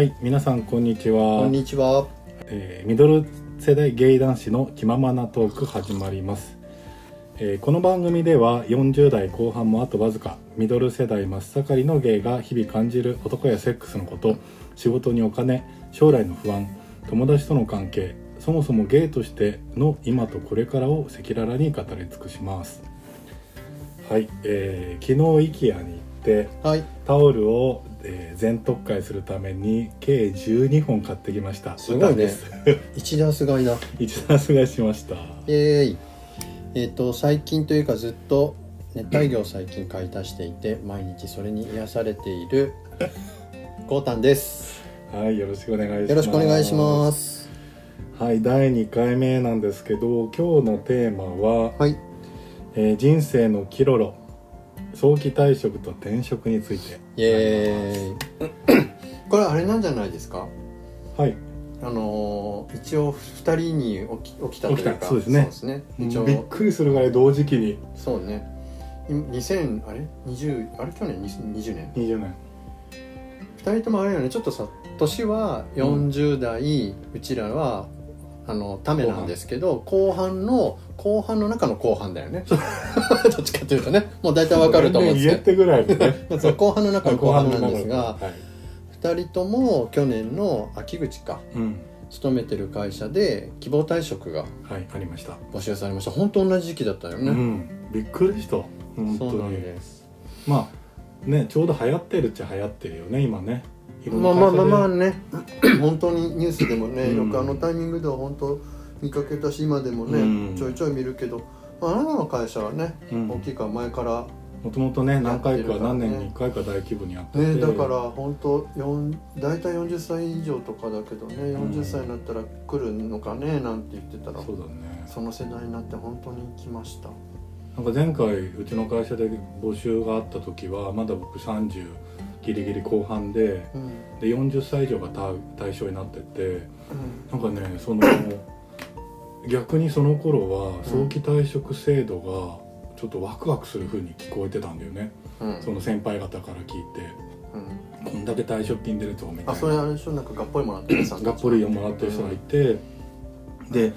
はい、皆さんこんにちこはん。にちは。えーミドル世代ゲイ男子の気ままなトーク始まります。えーこの番組では40代後半もあとわずかミドル世代真っ盛りのゲイが日々感じる男やセックスのこと仕事にお金将来の不安友達との関係そもそもゲイとしての今とこれからを赤裸々に語り尽くしますはい、えー昨日 IKEA に行ってはい。タオルを、えー全特会するために計12本買ってきましたすごいねです一ダース買いだ。一ダース買いしましたえーい。えっ、と最近というかずっと熱帯魚を最近買い足していて毎日それに癒されているゴータンです。はいよろしくお願いしますよろしくお願いします。はい第2回目なんですけど今日のテーマは、はい。えー人生のキロロ早期退職と転職について。イエーイ。これあれなんじゃないですか？はい。あのー一応二人に起き起きたという起きた。かそうですね。ですね。一応。びっくりするぐらい同時期に。そうね。2000あれ？20あれ？去年？2020年。20年。2人ともあれよね。ちょっとさ年は40代、うちらはあのためなんですけど後半の後半の中の後半だよね。どっちかというとね。もう大体わかると思うんですけってぐらいのね。どそう後半の中の後半なんですがはい。2人とも去年の秋口かうん。勤めてる会社で希望退職がはいありました。募集されました。本当同じ時期だったよね、うん。びっくりした。本当そうなんにです。まあねちょうど流行ってるっちゃ流行ってるよね今ね。まあまあまあまあね。本当にニュースでもね、うん。よくあのタイミングでは本当見かけたし今でもね、うん。ちょいちょい見るけど、まあ、あなたの会社はね、うん。大きいから前からもともとね何回か何年に1回か大規模にやってて、ねだから本当四大体40歳以上とかだけどね40歳になったら来るのかねなんて言ってたら、そうだね。その世代になって本当に来ました。なんか前回うちの会社で募集があった時はまだ僕30ギリギリ後半でうん、で40歳以上が対対象になっててなんかねその逆にその頃は早期退職制度がちょっとワクワクする風に聞こえてたんだよね。うん。うんその先輩方から聞いて。うん。こんだけ退職金出るとみたいな。あそれあれでしょ？なんかがっぽりもらってるさがっぽりをもらってる人がいて、で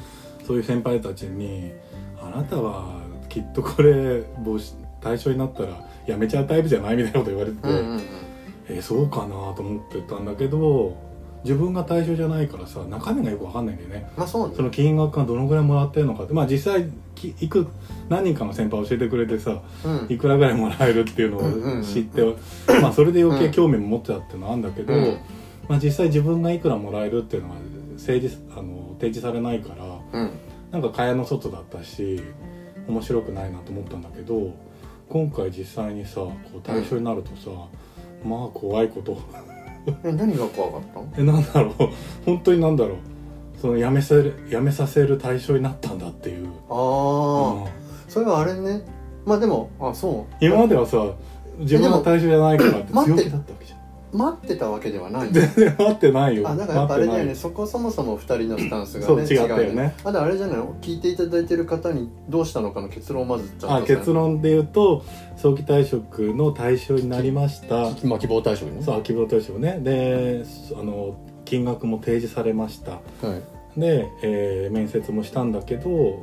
そういう先輩たちに「あなたはきっとこれ募集対象になったら辞めちゃうタイプじゃない?」みたいなこと言われてて、うんうんうん。えそうかなと思ってたんだけど自分が対象じゃないからさ中身がよく分かんないんだよね。まあそうね。その金額がどのぐらいもらってるのかってまあ実際きいく何人かの先輩教えてくれてさうん。いくらぐらいもらえるっていうのうんうんうん。を知って、まあそれで余計興味も持ってたっていうのはあるんだけど、うん。まあ、実際自分がいくらもらえるっていうのは政治あの提示されないからうん。なんか蚊帳の外だったし面白くないなと思ったんだけど今回実際にさこう対象になるとさ、まあ怖いことえ何が怖かったの？えなんだろう。本当になんだろう。その辞めさせる辞めさせる対象になったんだっていう、ああ、うん。それはあれね。まあでもあそう。今まではさ自分が対象じゃないからって強気だったわけ待ってたわけではない。全然待ってないよ。あだからやっぱあれだよね。そこそもそも2人のスタンスがね。違ったよねうあだあれじゃないの？聞いていただいてる方にどうしたのかの結論をまずちゃんとあ結論で言うと早期退職の対象になりました。まあ希望対象ね。そう希望退職ね。であの金額も提示されました。はい。で、えー面接もしたんだけど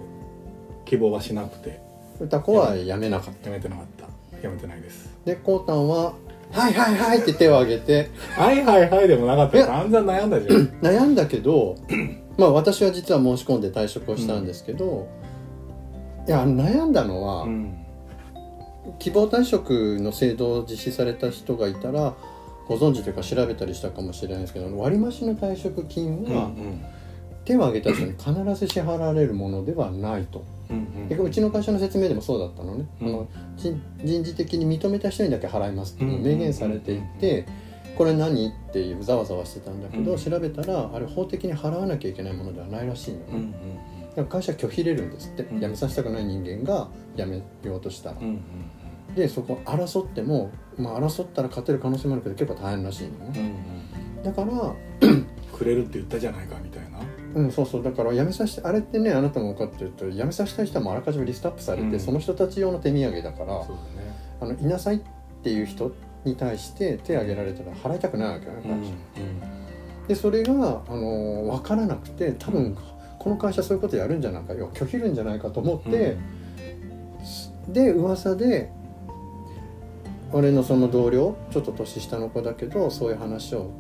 希望はしなくて。歌子はやめなかった。やめてなかった。やめてないです。でこうたんは「はいはいはい」って手を挙げてはいはいはいでもなかった。えよ散々悩んだじゃん。悩んだけど まあ私は実は申し込んで退職をしたんですけど、いや悩んだのは、うん。希望退職の制度を実施された人がいたらご存知というか調べたりしたかもしれないですけど割増の退職金うんは手を挙げた人に必ず支払われるものではないと、うんでうちの会社の説明でもそうだったのね、うん。あの人人事的に認めた人にだけ払いますって明言されていて、これ何っていうざわざわしてたんだけど、うん。調べたらあれ法的に払わなきゃいけないものではないらしいのね、うんうんだから会社拒否入れるんですって、うん。辞めさせたくない人間が辞めようとしたら、うんうんでそこ争っても、まあ、争ったら勝てる可能性もあるけど結構大変らしいのうんね、うん。だからくれるって言ったじゃないかみたいなうんそうそうだから辞めさせてあれってねあなたも分かってると辞めさせたい人はもうあらかじめリストアップされて、うん。その人たち用の手土産だからそうだね。あのいなさいっていう人に対して手を挙げられたら払いたくないわけよね会社、でそれが、あの分からなくて多分この会社そういうことやるんじゃないか要は拒否るんじゃないかと思って、で噂で俺のその同僚ちょっと年下の子だけどそういう話を、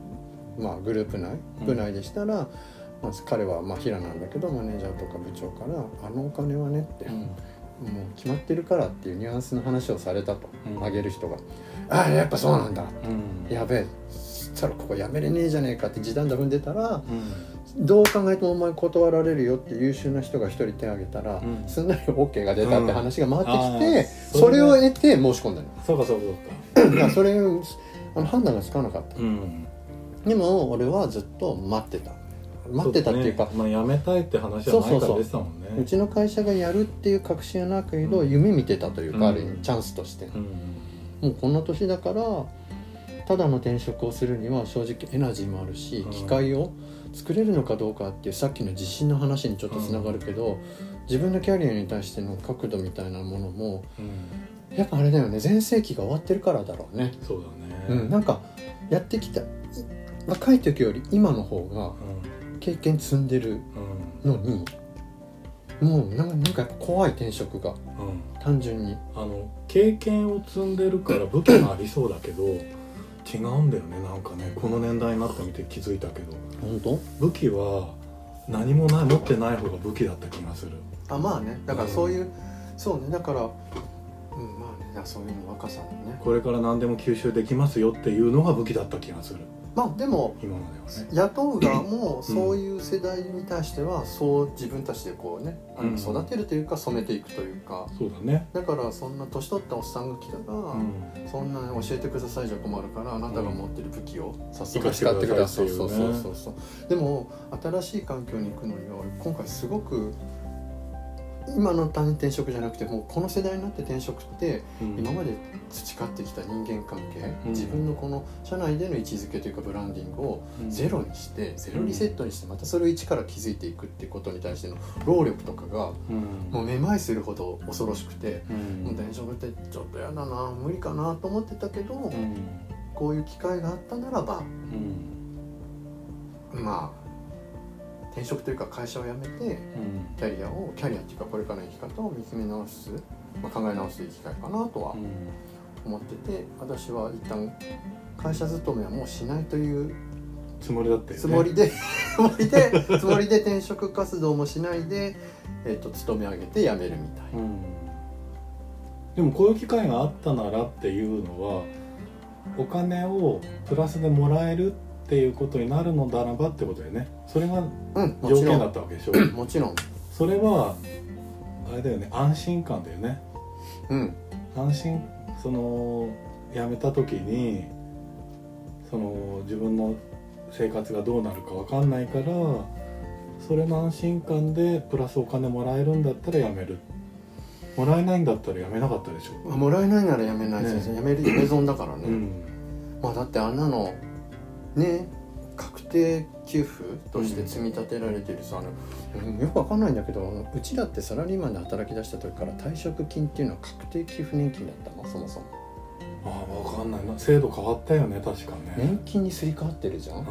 まあ、グループ内うん。部内でしたら、まあ、彼はまあ平なんだけどマネージャーとか部長から「あのお金はね」って、うん。もう決まってるからっていうニュアンスの話をされたと、うん。あげる人が「ああやっぱそうなんだ。うん。やべえ」そしたらここやめれねえじゃねえかって時短だ踏んでたらうん。どう考えてもお前断られるよって優秀な人が一人手挙げたら、うん。すんなり OK が出たって話が回ってきて、そそれれを得て申し込んだのそうかそうかそうか。だからそれあの判断がつかなかった。うん。でも俺はずっと待ってた待ってたっていうか。そねまあ辞めたいって話は前から出てたもんね。うちの会社がやるっていう確信はなくけど、うん。夢見てたというか、うんある意味チャンスとして、うん。もうこの年だからただの転職をするには正直エナジーもあるし、うん。機会を作れるのかどうかっていうさっきの自信の話にちょっとつながるけど、自分のキャリアに対しての角度みたいなものもうん。やっぱあれだよね。全盛期が終わってるからだろうね、そうだね。うん、なんかやってきたい若い時より今の方が経験積んでるうん。のにもうなんかなんか怖い転職がうん。うん単純に。あの経験を積んでるから武器がありそうだけど違うんだよねなんかね。この年代になってみて気づいたけど。本当？武器は何もない持ってない方が武器だった気がする。あまあね。だからそういう、そうね。だからうんまあね。そういうの若さのね。これから何でも吸収できますよっていうのが武器だった気がするまあでも今まではね。雇う側もそういう世代に対してはそう自分たちでこうねうん。育てるというか染めていくというか。そうだね。だからそんな年取ったおっさんが来たら、うん。そんな教えてくださいじゃ困るからあなたが持ってる武器を早速使ってくださいそうそうそうそう。でも新しい環境に行くのには今回すごく今の単に転職じゃなくてもうこの世代になって転職ってうん。今まで培ってきた人間関係、うん。自分のこの社内での位置づけというかブランディングをうん。ゼロにしてゼロリセットにしてまたそれを一から築いていくっていうことに対しての労力とかがうん。もうめまいするほど恐ろしくて、うん。もう転職ってちょっとやだな無理かなと思ってたけど、うん。こういう機会があったならばうん。まあ転職というか会社を辞めてうん。キャリアをキャリアっていうかこれからの生き方を見つめ直す、まあ、考え直す機会かなとは思ってて私は一旦会社勤めはもうしないというつもりだったよね。つもりで、つもりでつもりで転職活動もしないで、えっと勤め上げて辞めるみたい。な。うん。でもこういう機会があったならっていうのはお金をプラスでもらえるっていうことになるのならばってことだよね。それが条件だったわけでしょ。もちろん。それはあれだよね。安心感だよね。うん。安心その辞めた時にその自分の生活がどうなるか分かんないからそれの安心感でプラスお金もらえるんだったら辞める。もらえないんだったら辞めなかったでしょ。まあもらえないなら辞めないです、ね。辞める辞め損だからね、うん。まあだってあんなのね確定給付として積み立てられてるさ、あのうんよくわかんないんだけどうちだってサラリーマンで働き出した時から退職金っていうのは確定給付年金だったのそもそも。ああ分かんない。な制度変わったよね確かね。年金にすり替わってるじゃん、う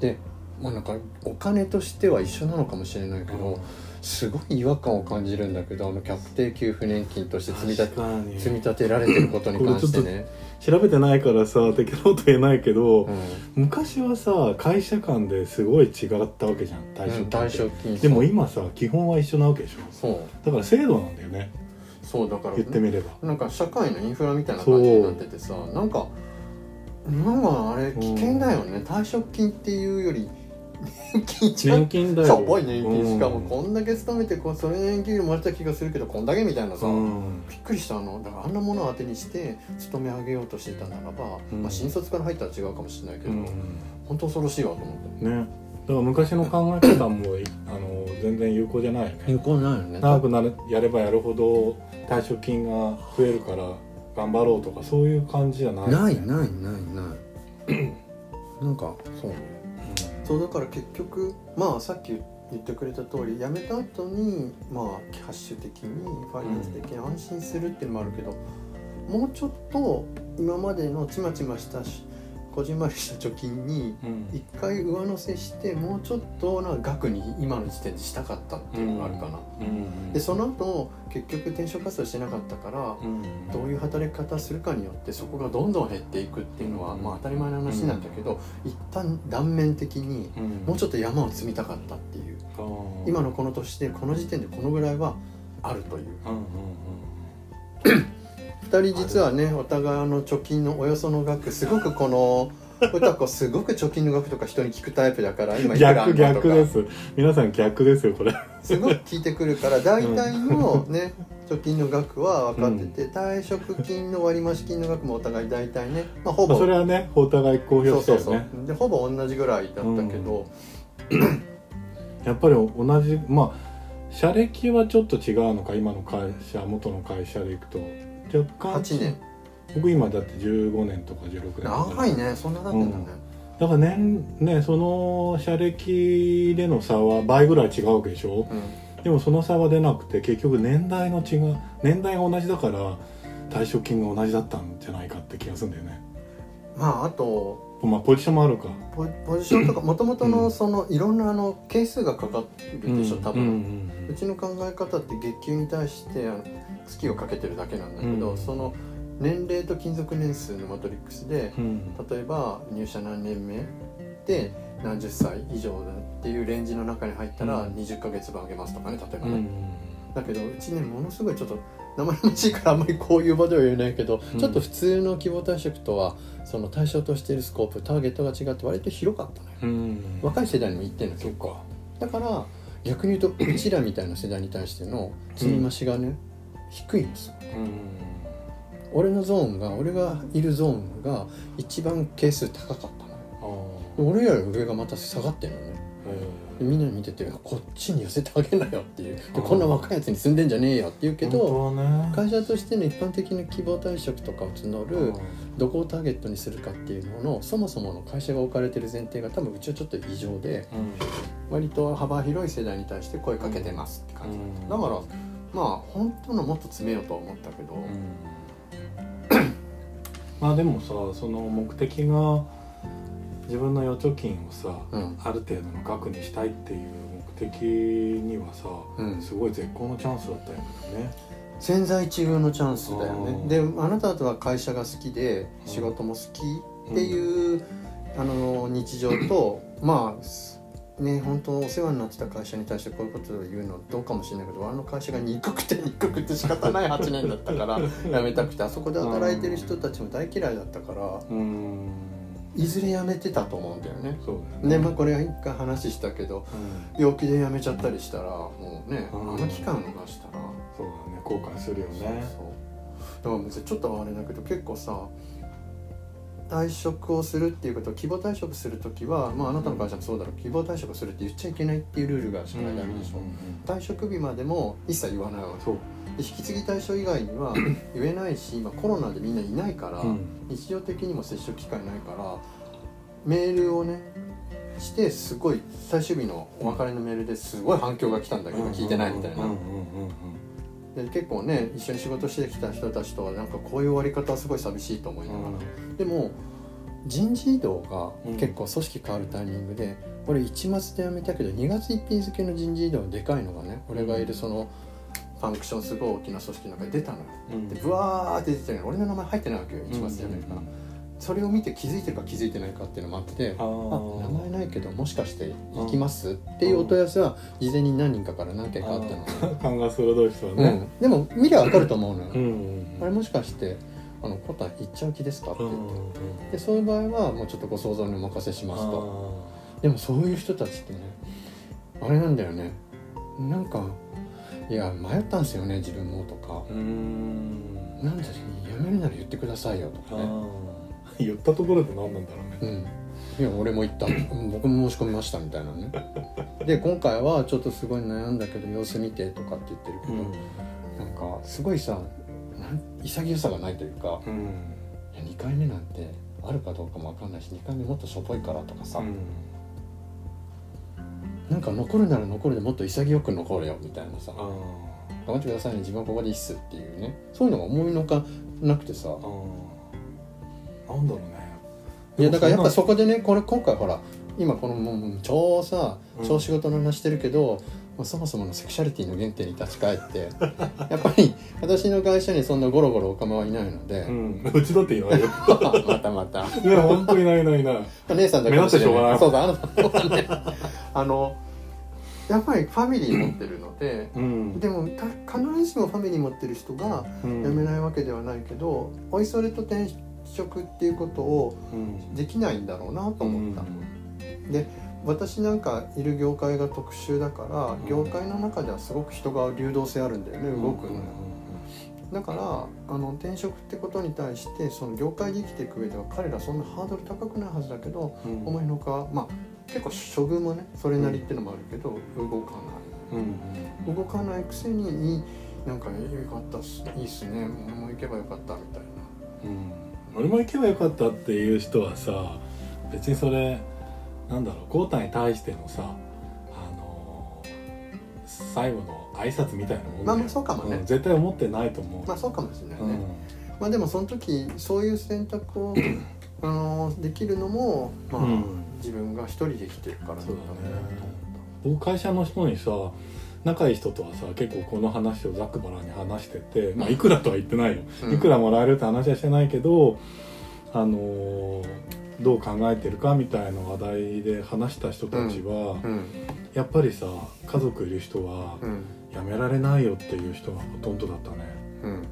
でまあなんかお金としては一緒なのかもしれないけん。ど、すごい違和感を感じるんだけどあの確定給付年金として積み立て積み立てられてることに関してね、調べてないからさ適当と言えないけど、うん。昔はさ会社間ですごい違ったわけじゃん退職金って。退職金でも今さ基本は一緒なわけでしょ。そう。だから制度なんだよね。そうだから言ってみれば。なんか社会のインフラみたいな感じになっててさなんかなんかあれ危険だよね、退職金っていうより 年金だよ。しょぼい年金。しかもうんこんだけ勤めてこうそれ年金もらった気がするけどこんだけみたいなさ、うん。びっくりしたあの。だからあんなものを当てにして勤め上げようとしてたならば、うんまあ、新卒から入ったら違うかもしれないけど、うん。本当恐ろしいわと思って。ね。だから昔の考え方もいあの全然有効じゃないよね。効ないよね。長くなるやればやるほど退職金が増えるから頑張ろうとかそういう感じじゃないよね、ないないないない。な んかそうそうだから結局まあさっき言ってくれた通り辞めた後にまあキャッシュ的にファイナンス的に安心するっていうのもあるけど、もうちょっと今までのちまちましたしこじんまりした貯金にうん。一回上乗せしてもうちょっとな額に今の時点でしたかったっていうのがあるかな、うん。でその後結局転職活動してなかったからうん。どういう働き方するかによってそこがどんどん減っていくっていうのは、うん。まあ当たり前の話なんだけど、一旦断面的にうん。もうちょっと山を積みたかったっていう。今のこの年でこの時点でこのぐらいはあるという2人実はねお互いの貯金のおよその額すごくこの歌子すごく貯金の額とか人に聞くタイプだから今うんいくらあ逆んのとか。逆です。皆さん逆ですよこれ。すごく聞いてくるから大体のね貯金の額は分かってて、退職金の割増金の額もお互い大体ね、まあ、ほぼ。まあそれはねお互い公表そうそうしたよねそう。でほぼ同じぐらいだったけど、やっぱり同じまあ社歴はちょっと違うのか今の会社元の会社でいくと若干。8年。僕今だって15年とか16年。長いね。そんなだってんだね、だから年ねその社歴での差は倍ぐらい違うわけでしょ？でもその差は出なくて結局年代の違う年代が同じだから退職金が同じだったんじゃないかって気がするんだよね。まああとまあポジションもあるか。ポポジションとかもともとのそのいろんなあの係数がかかってるでしょ多分、うちの考え方って月給に対してあの月をかけてるだけなんだけど、うん。その年齢と勤続年数のマトリックスで例えば入社何年目で何十歳以上だっていうレンジの中に入ったらうん。20ヶ月分あげますとかね例えばね、うん。だけどうちねものすごいちょっと生々しいからあんまりこういう場では言えないけど、うん。ちょっと普通の希望退職とはその対象としているスコープターゲットが違って割と広かったのよ。うん。若い世代にも言ってんの結構そっか。だから逆に言うとうちらみたいな世代に対しての積み増しがね、低いんですよ。うん。俺のゾーンが俺がいるゾーンが一番係数高かったのよ。俺より上がまた下がってんのねみんな見ててこっちに寄せてあげなよっていう。こんな若いやつに住んでんじゃねえよって言うけーどね。会社としての一般的な希望退職とかを募るどこをターゲットにするかっていうののそもそもの会社が置かれてる前提が多分うちはちょっと異常でうん。割と幅広い世代に対して声かけてますって感じ、うん。だからまあ本当のもっと詰めようとは思ったけど、うん。まあでもさその目的が自分の預貯金をさ、うん。ある程度の額にしたいっていう目的にはさ、うん。すごい絶好のチャンスだったよね。千載一遇のチャンスだよね。うん。であなたとは会社が好きで仕事も好きっていう、あの日常と まあね本当お世話になってた会社に対してこういうことを言うのどうかもしれないけどあの会社が憎くて憎くて仕方ない8年だったから 辞めたくてあそこで働いてる人たちも大嫌いだったからうんいずれ辞めてたと思うんだよね。そうね。でまあこれは一回話したけどうん病気で辞めちゃったりしたらもうねあうんの期間逃したら。そうだね後悔するよね。そうだから別にちょっとあれだけど結構さ退職をするっていうこと希望退職する時はまああなたの会社もそうだろう希望退職するって言っちゃいけないっていうルールが社内であるでしょ、うんうんうん退職日までも一切言わないわけそう。で引き継ぎ対象以外には 言えないし今コロナでみんないないから、うん。日常的にも接触機会ないからメールをねしてすごい最終日のお別れのメールですごい反響が来たんだけど聞いてないみたいな、で結構ね一緒に仕事してきた人たちとはなんかこういう終わり方はすごい寂しいと思いながら、でも人事異動が結構組織変わるタイミングで、俺1月で辞めたけど2月1日付の人事異動でかいのがね俺がいるそのファンクションすごい大きな組織の中に出たの。ようん。でブワーって出てたのに俺の名前入ってないわけよ1月で辞めるから、それを見て気づいてるか気づいてないかっていうのもあってあ名前ないけどもしかして行きます？っていうお問い合わせは事前に何人かから何件かあったの、勘が鋭い人はね。うん、でも見りゃ分かると思うのよ、うん。うんあれもしかして「あのコタ行っちゃう気ですか?」ってうん言って、うんでそういう場合はもうちょっとご想像にお任せしますと。あでもそういう人たちってねあれなんだよね。なんか「いや迷ったんですよね自分も」とか。ーうーん「なんで辞めるなら言ってくださいよ」とかね。言ったところで何なんだろうね。うん。いや俺も言った。うん僕も申し込みましたみたいなね。で今回はちょっとすごい悩んだけど様子見てとかって言ってるけど、なんかすごいさ潔さがないというかうん。いや2回目なんてあるかどうかも分かんないし2回目もっとしょぼいからとかさ、うんなんか残るなら残るでもっと潔く残れよみたいなさ。あ頑張ってくださいね。自分はここでいいっすっていうね。そういうのが思いのかなくてさ。なんだろうね。いやだからやっぱそそこでねこれ今回ほら今このもう超さうん。超仕事の話してるけど、もうそもそものセクシャリティの原点に立ち返って やっぱり私の会社にそんなゴロゴロおかまはいないので、うん。うちだって言われるまたまた。いや本当にないないない。姉さんだけ目立ってしょうがない。そうそうあなたはねあのやっぱりファミリー持ってるのでうん。でもた必ずしもファミリー持ってる人がうん。辞めないわけではないけど、おいそれと転職っていうことをうん。できないんだろうなと思った、で私なんかいる業界が特殊だから、ん。業界の中ではすごく人が流動性あるんだよね動くの。よ、だからあの転職ってことに対してその業界で生きていく上では彼らそんなハードル高くないはずだけど、うん。思いのほかまあ結構処遇もねそれなりっていうのもあるけど、動かうんない。動かないくせにいいなんかよかったっす。いいっすね。もう行けばよかったみたいな。うん。俺も行けばよかったっていう人はさ別にそれなんだろう豪太に対してのさあの最後の挨拶みたいなもんまあまあそうかもね。ん絶対思ってないと思う、まあそうかもしれないね、うん。まあでもその時そういう選択を あのできるのもまあ、うん自分が一人で生きてるからなんだろうなと思った。僕会社の人にさ仲いい人とはさ結構この話をざっくばらんに話してて、まあ、いくらとは言ってないよ、うん。いくらもらえるって話はしてないけどあのーどう考えてるかみたいな話題で話した人たちは、うん。やっぱりさ家族いる人はうん。やめられないよっていう人がほとんどだったね、うん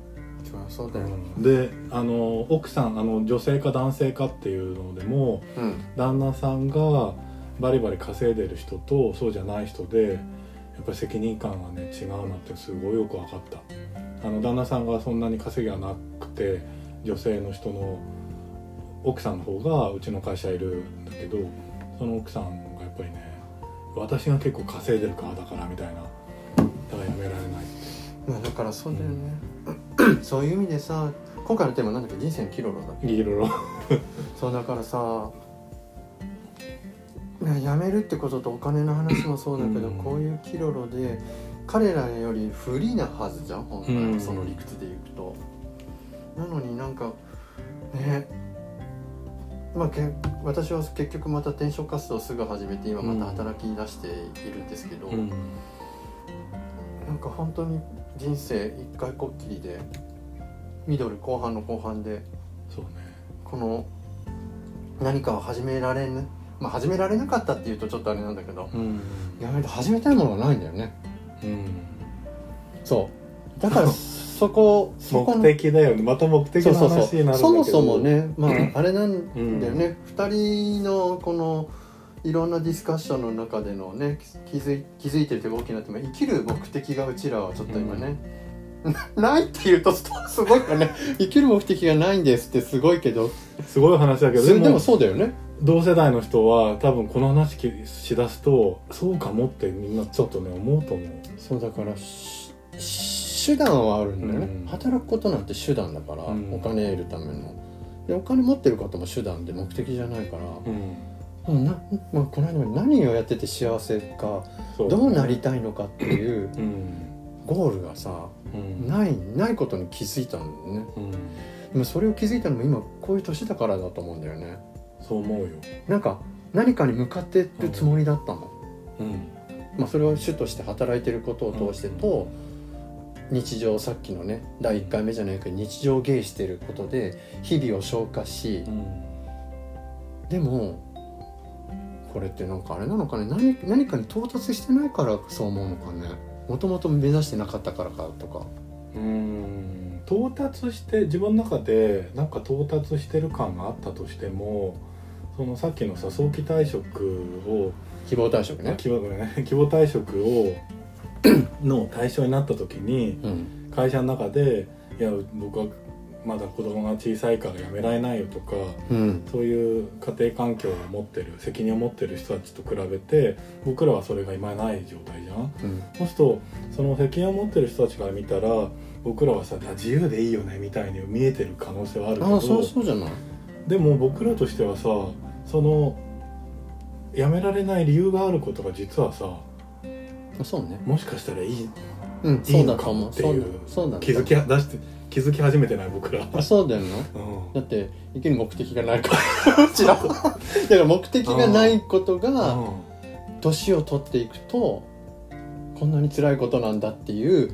そうだよであの奥さんあの女性か男性かっていうのでもうん。旦那さんがバリバリ稼いでる人とそうじゃない人でやっぱり責任感がね違うなってすごいよく分かった。あの旦那さんがそんなに稼ぎがなくて女性の人の奥さんの方がうちの会社いるんだけどその奥さんがやっぱりね私が結構稼いでるからだからみたいなだからやめられないって。まあだからそうだよね、そういう意味でさ今回のテーマなんだっけ？人生のキロロだっけいろいろそうだからさね辞めるってこととお金の話もそうだけど、うん。こういうキロロで彼らより不利なはずじゃん本来はうん。その理屈でいくと、なのになんかねまあ、け私は結局また転職活動をすぐ始めて今また働き出しているんですけど、うん。なんか本当に人生一回こっきりでミドル後半の後半でそうね。この何かを始められぬまあ始められなかったっていうとちょっとあれなんだけどうん。やめて始めたいものがないんだよね。うん。そう。だから そこそこの目的だよね。また目的の話になるんだけど。そうそもそもねまああれなんうんだよね、二人のこのいろんなディスカッションの中でのね気づい気づいてるというか大きなって生きる目的がうちらはちょっと今ね、ないって言うとすごいよね。生きる目的がないんですってすごいけど。すごい話だけどでもでもそうだよね。同世代の人は多分この話きしだすとそうかもってみんなちょっとね思うと思う。そうだからし手段はあるんだよね、うん。働くことなんて手段だから、うん。お金得るための。でお金持ってることも手段で目的じゃないから、うんなまあ、この間も何をやってて幸せかどうなりたいのかっていううん。ゴールがさうん。ないないことに気づいたんだよね。うん。でもそれを気づいたのも今こういう年だからだと思うんだよね。そう思うよ。なんか何かに向かってるつもりだったの、うん。まあ、それは主として働いてることを通してと、日常さっきのね第1回目じゃないけど日常芸してることで日々を消化しうん。でもこれってなんかあれなのかね何何かに到達してないからそう思うのかね。もともと目指してなかったからかとか。うん到達して自分の中でなんか到達してる感があったとしてもそのさっきのさ早期退職を希望退職ね。希望,、ね、希望退職を の対象になった時にうん。会社の中で「いや僕はまだ子供が小さいから辞められないよ」とかうん。そういう家庭環境を持ってる責任を持ってる人たちと比べて僕らはそれが今ない状態じゃん。うん。そうするとその責任を持ってる人たちから見たら僕らはさあ自由でいいよねみたいに見えてる可能性はあるけどああそうそうじゃない。でも僕らとしてはさその辞められない理由があることが実はさあそうね。もしかしたらいいうんいいのかもっていう気づき出して気づき始めてない僕ら、あそうだよな。うん。だって生きる目的がないから。うちら だから目的がないことがうん。年を取っていくとこんなに辛いことなんだっていう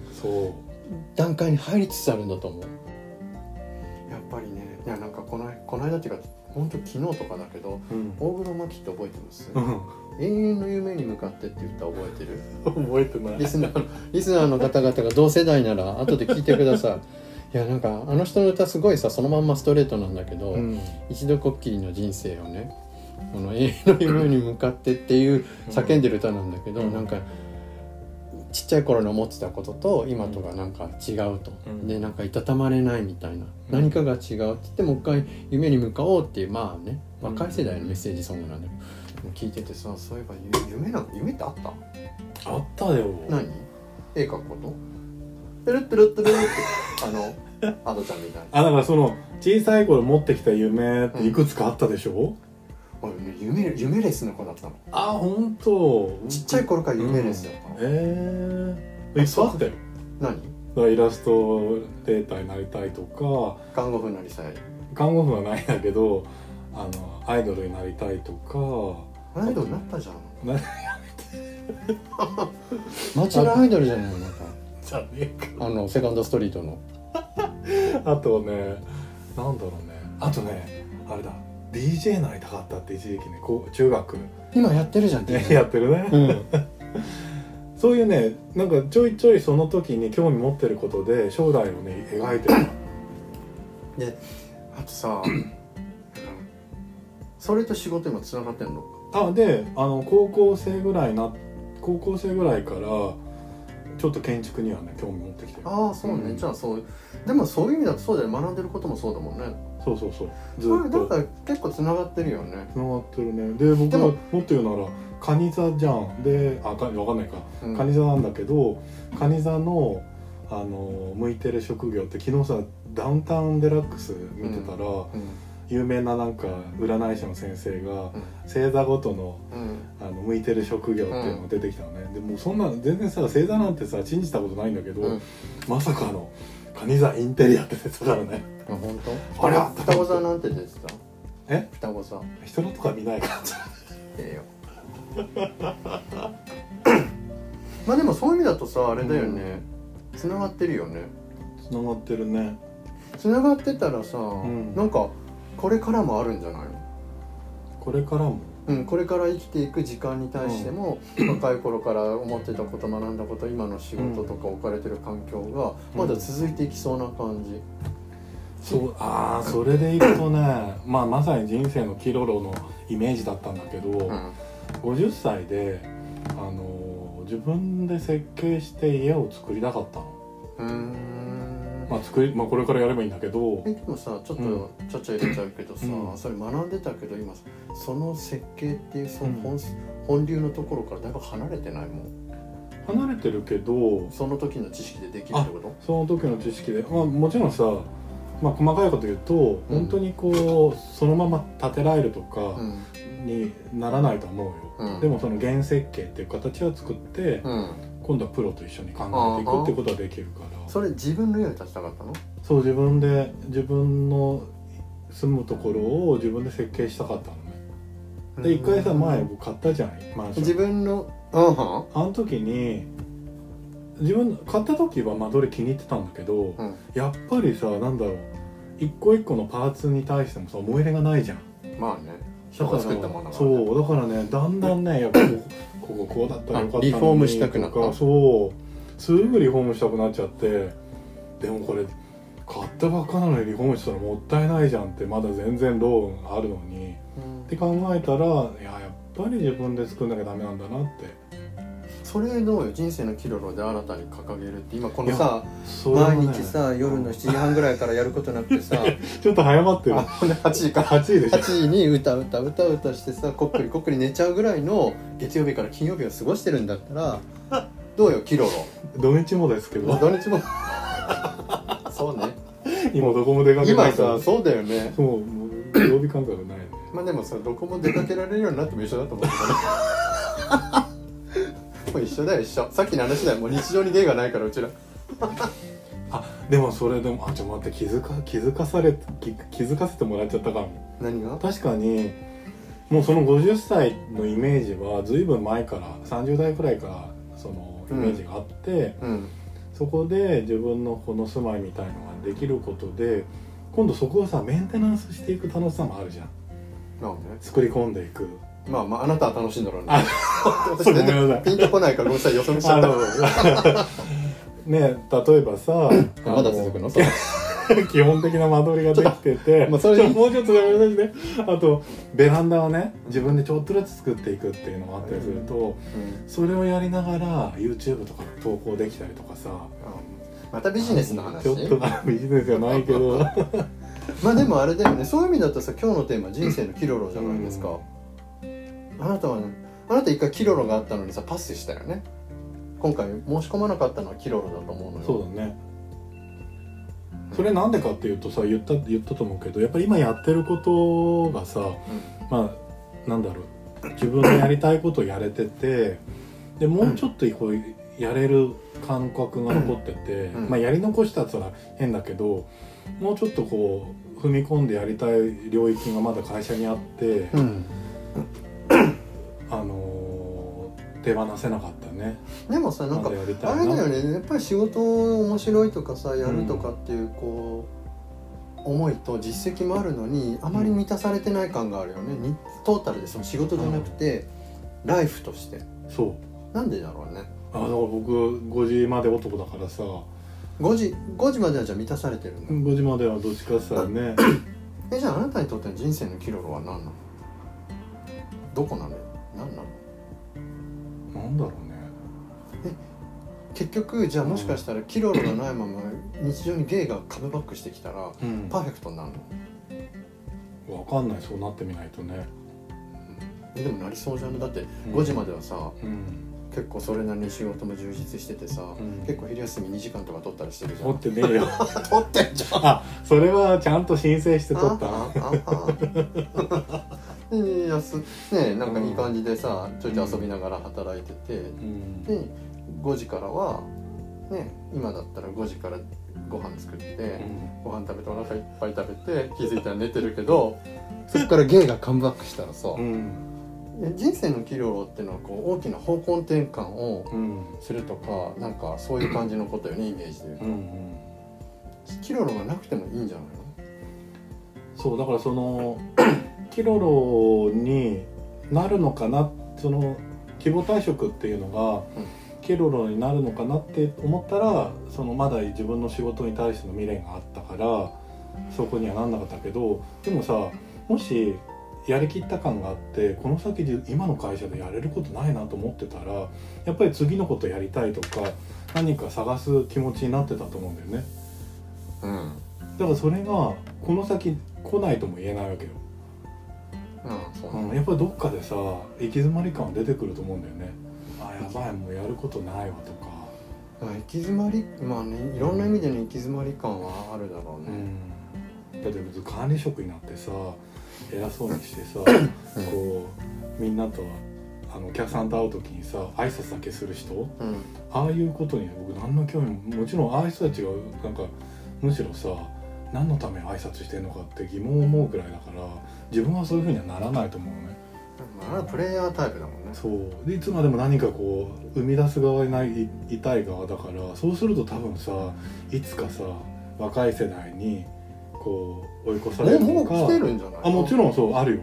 段階に入りつつあるんだと思う。やっぱりねいやなんかこのこの間っていうか本当昨日とかだけどうん。大黒摩季って覚えてます？うん。永遠の夢に向かってって言った覚えてる？覚えてない。リスナーのリスナーの方々が同世代なら後で聞いてください いやなんかあの人の歌すごいさそのまんまストレートなんだけど、うん。一度こっきりの人生をねこの永遠の夢に向かってっていう叫んでる歌なんだけど、うん。なんかちっちゃい頃に思ってたことと今とがなんか違うと、うん。でなんかいたたまれないみたいな、うん。何かが違うって言ってもう一回夢に向かおうっていうまあねうん。若い世代のメッセージソングなんだけど、聞いててさそういえばゆ夢なん夢ってあった？あったよ。何？絵描くこと？トゥルトゥルトゥルってあのアドちゃんみたいなあだからその小さい頃持ってきた夢っていくつかあったでしょ、俺ね夢夢レスの子だったのあ本当ちっちゃい頃から夢レスだったの、ええいっぱいあったよ何だイラストレーターになりたいとか看護婦になりたい看護婦はないんだけどあのアイドルになりたいとかアイドルになったじゃんなマチュラアイドルじゃないのまじゃねえか。たあのセカンドストリートの。あとねなんだろうね。あとねあれだ。DJ になりたかったって一時期ねこう中学。今やってるじゃんって やってるね、うん。そういうねなんかちょいちょいその時に興味持ってることで将来をね描いてる。であとさ それと仕事今つながってんの？あであの高校生ぐらいな高校生ぐらいからちょっと建築にはね興味持ってきてる。ああそうね、うん。じゃあそうでもそういう意味だとそうだよ学んでることもそうだもんね。そうそうそう。ずっと。だから結構つながってるよね。つながってるね。で僕はでももっと言うならカニ座じゃん。であかわかんないか、うん。カニ座なんだけどカニ座のあの向いてる職業って昨日さダウンタウンデラックス見てたら、うん有名ななんか占い師の先生がうん。星座ごとのうん。あの向いてる職業っていうのが出てきたのね、でもうそんな全然さ星座なんてさ信じたことないんだけど、うん。まさかのカニ座インテリアって出てたからね。あ本当？あれ双子座なんて出てたえ？双子座。人のとか見ないから。ええよ。まあでもそういう意味だとさあれだよね。つながってるよね。つながってるね。つながってたらさ、ん。なんかこれからもあるんじゃないの？これからも？うん、これから生きていく時間に対しても、若い頃から思ってたこと学んだこと今の仕事とか置かれてる環境がまだ続いていきそうな感じ、そうああそれでいくとね、まあ、まさに人生のキロロのイメージだったんだけど、うん。50歳であの自分で設計して家を作りたかったの、うーんまあ作りまあ、これからやればいいんだけど。えでもさちょっと、うちょっちゃ入れちゃうけどさ、うん。それ学んでたけど今その設計っていうその本,、うん。本流のところからだいぶ離れてないもん。離れてるけど。その時の知識でできるってこと？その時の知識で、まあ、もちろんさ、まあ、細かいこと言うと、本当にこうそのまま建てられるとかうん。にならないと思うよ、うん。でもその原設計っていう形を作って、うん。今度はプロと一緒に考えていくってことはできるからそれ自分の家に建てたかったの？そう自分で自分の住むところを自分で設計したかったのね。で一回さ前僕買ったじゃんマンション。自分のあの時に自分買った時は間取り気に入ってたんだけど、うん。やっぱりさなんだろう一個一個のパーツに対してもさ思い入れがないじゃん。まあね。人だからが作ったものがね。そうだからねだんだんねやっぱこここうだったらよかったのにあリフォームしたくなった。とかそうすぐリフォームしたくなっちゃってでもこれ買ったばっかなのにリフォームしたらもったいないじゃんってまだ全然ローンあるのにうん。って考えたらいややっぱり自分で作んなきゃダメなんだなって。それどうよ人生のキロロで新たに掲げるって今このさ毎日さ夜の7時半ぐらいからやることなくてさ ちょっと早まってる。あほんで8時か。8位でしょ。8時に歌歌歌歌してさこっくりこっくり寝ちゃうぐらいの月曜日から金曜日を過ごしてるんだったらどうよキロ土日もですけロど。土日も？そうね。今どこも出かけな今いから。さそうだよね。そうもう曜日感覚ないね。まあでもさどこも出かけられるようになっても一緒だと思うけどね。もう一緒だよ一緒。さっきの話だよ。もう日常に芸がないからうちら。あでもそれでもあちょっと待って気づか気づかされ気気づかせてもらっちゃったかも。何が？確かにもうその50歳のイメージはずいぶん前から30代くらいからそのイメージがあって、うん。そこで自分のこの住まいみたいのができることで今度そこをさメンテナンスしていく楽しさもあるじゃん。まあね作り込んでいく。まあまああなたは楽しいんだろうね。あ私全ごめんなさい。然ピンとこないからごめんなさい。よそ見しちゃあった。のね例えばさまだ続くの？あ 基本的な間取りができてて。まあそれもうちょっとやめてね。あとベランダをね自分でちょっとずつ作っていくっていうのがあったりすると、うん。それをやりながら YouTube とか投稿できたりとかさ。またビジネスの話？ちょっとなビジネスじゃないけど。まあでもあれだよね。そういう意味だとさ今日のテーマ人生のキロロじゃないですか、あなたはねあなた一回キロロがあったのにさパスしたよね。今回申し込まなかったのはキロロだと思うのよ。そうだねそれなんでかっていうとさ言った言ったと思うけどやっぱり今やってることがさまあなんだろう。自分のやりたいことをやれててでもうちょっとこうやれる感覚が残ってて、うん。まあやり残したって言ったら変だけどもうちょっとこう踏み込んでやりたい領域がまだ会社にあって、あのー手放せなかったね。でもさなんかまあれだよね。やっぱり仕事面白いとかさやるとかっていうこう思いと実績もあるのにあまり満たされてない感があるよね。にトータルでその仕事じゃなくてライフとして。そう。なんでだろうね。あだから僕5時まで男だからさ。5時5時まではじゃあ満たされてるんだ5時まではどっちかって言ったらね。えじゃああなたにとっての人生のキロロは何なの？どこなのよ何なの？なんだろうね。結局じゃあもしかしたらキロロがないまま日常にゲイがカムバックしてきたらうん。パーフェクトになるの？わかんないそうなってみないとね。えでもなりそうじゃんだってうん。5時まではさうん。結構それなりに仕事も充実しててさ、ん。結構昼休み2時間とか取ったりしてるじゃん。持ってねえよ。取ってんじゃん。あそれはちゃんと申請して取ったでやすねなんかいい感じでさちょいちょい遊びながら働いてて、うん。で5時からはね今だったら5時からご飯作って、ご飯食べてお腹いっぱい食べて気づいたら寝てるけどそこからゲイがカムバックしたらさ、うん。え人生のキロロっていうのはこう大きな方向転換をうん。するとかなんかそういう感じのことよねイメージで言うと、うんうん。キロロがなくてもいいんじゃないそうだからそのキロロになるのかなその規模退職っていうのが、うん。キロロになるのかなって思ったらそのまだ自分の仕事に対しての未練があったからそこにはなんなかったけどでもさもしやりきった感があってこの先で今の会社でやれることないなと思ってたらやっぱり次のことやりたいとか何か探す気持ちになってたと思うんだよね。のだからそれがこの先来ないとも言えないわけようん。やっぱりどっかでさ行き詰まり感は出てくると思うんだよね。あやばいもうやることないわとか。まあ行き詰まりまあねいろんな意味での行き詰まり感はあるだろううね、んだって別に管理職になってさ偉そうにしてさ、うん。こうみんなとあのお客さんと会う時にさ挨拶だけする人？うん。ああいうことに僕何の興味ももちろんああいう人たちがなんかむしろさ何のために挨拶してんのかって疑問を思うくらいだから自分はそういうふうにはならないと思うのね。まあプレイヤータイプだもんね。そう。でいつまでも何かこう生み出す側にないいたい側だからそうすると多分さいつかさ若い世代にこう追い越されえるのか。もう来てるんじゃない？あもちろんそうあるよ。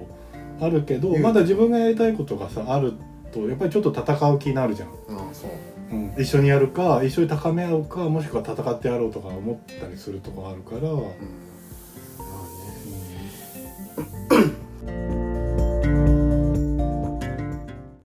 あるけどうん。まだ自分がやりたいことがさあるとやっぱりちょっと戦う気になるじゃん、うんそううん、一緒にやるか一緒に高め合うかもしくは戦ってやろうとか思ったりするとこあるから、うん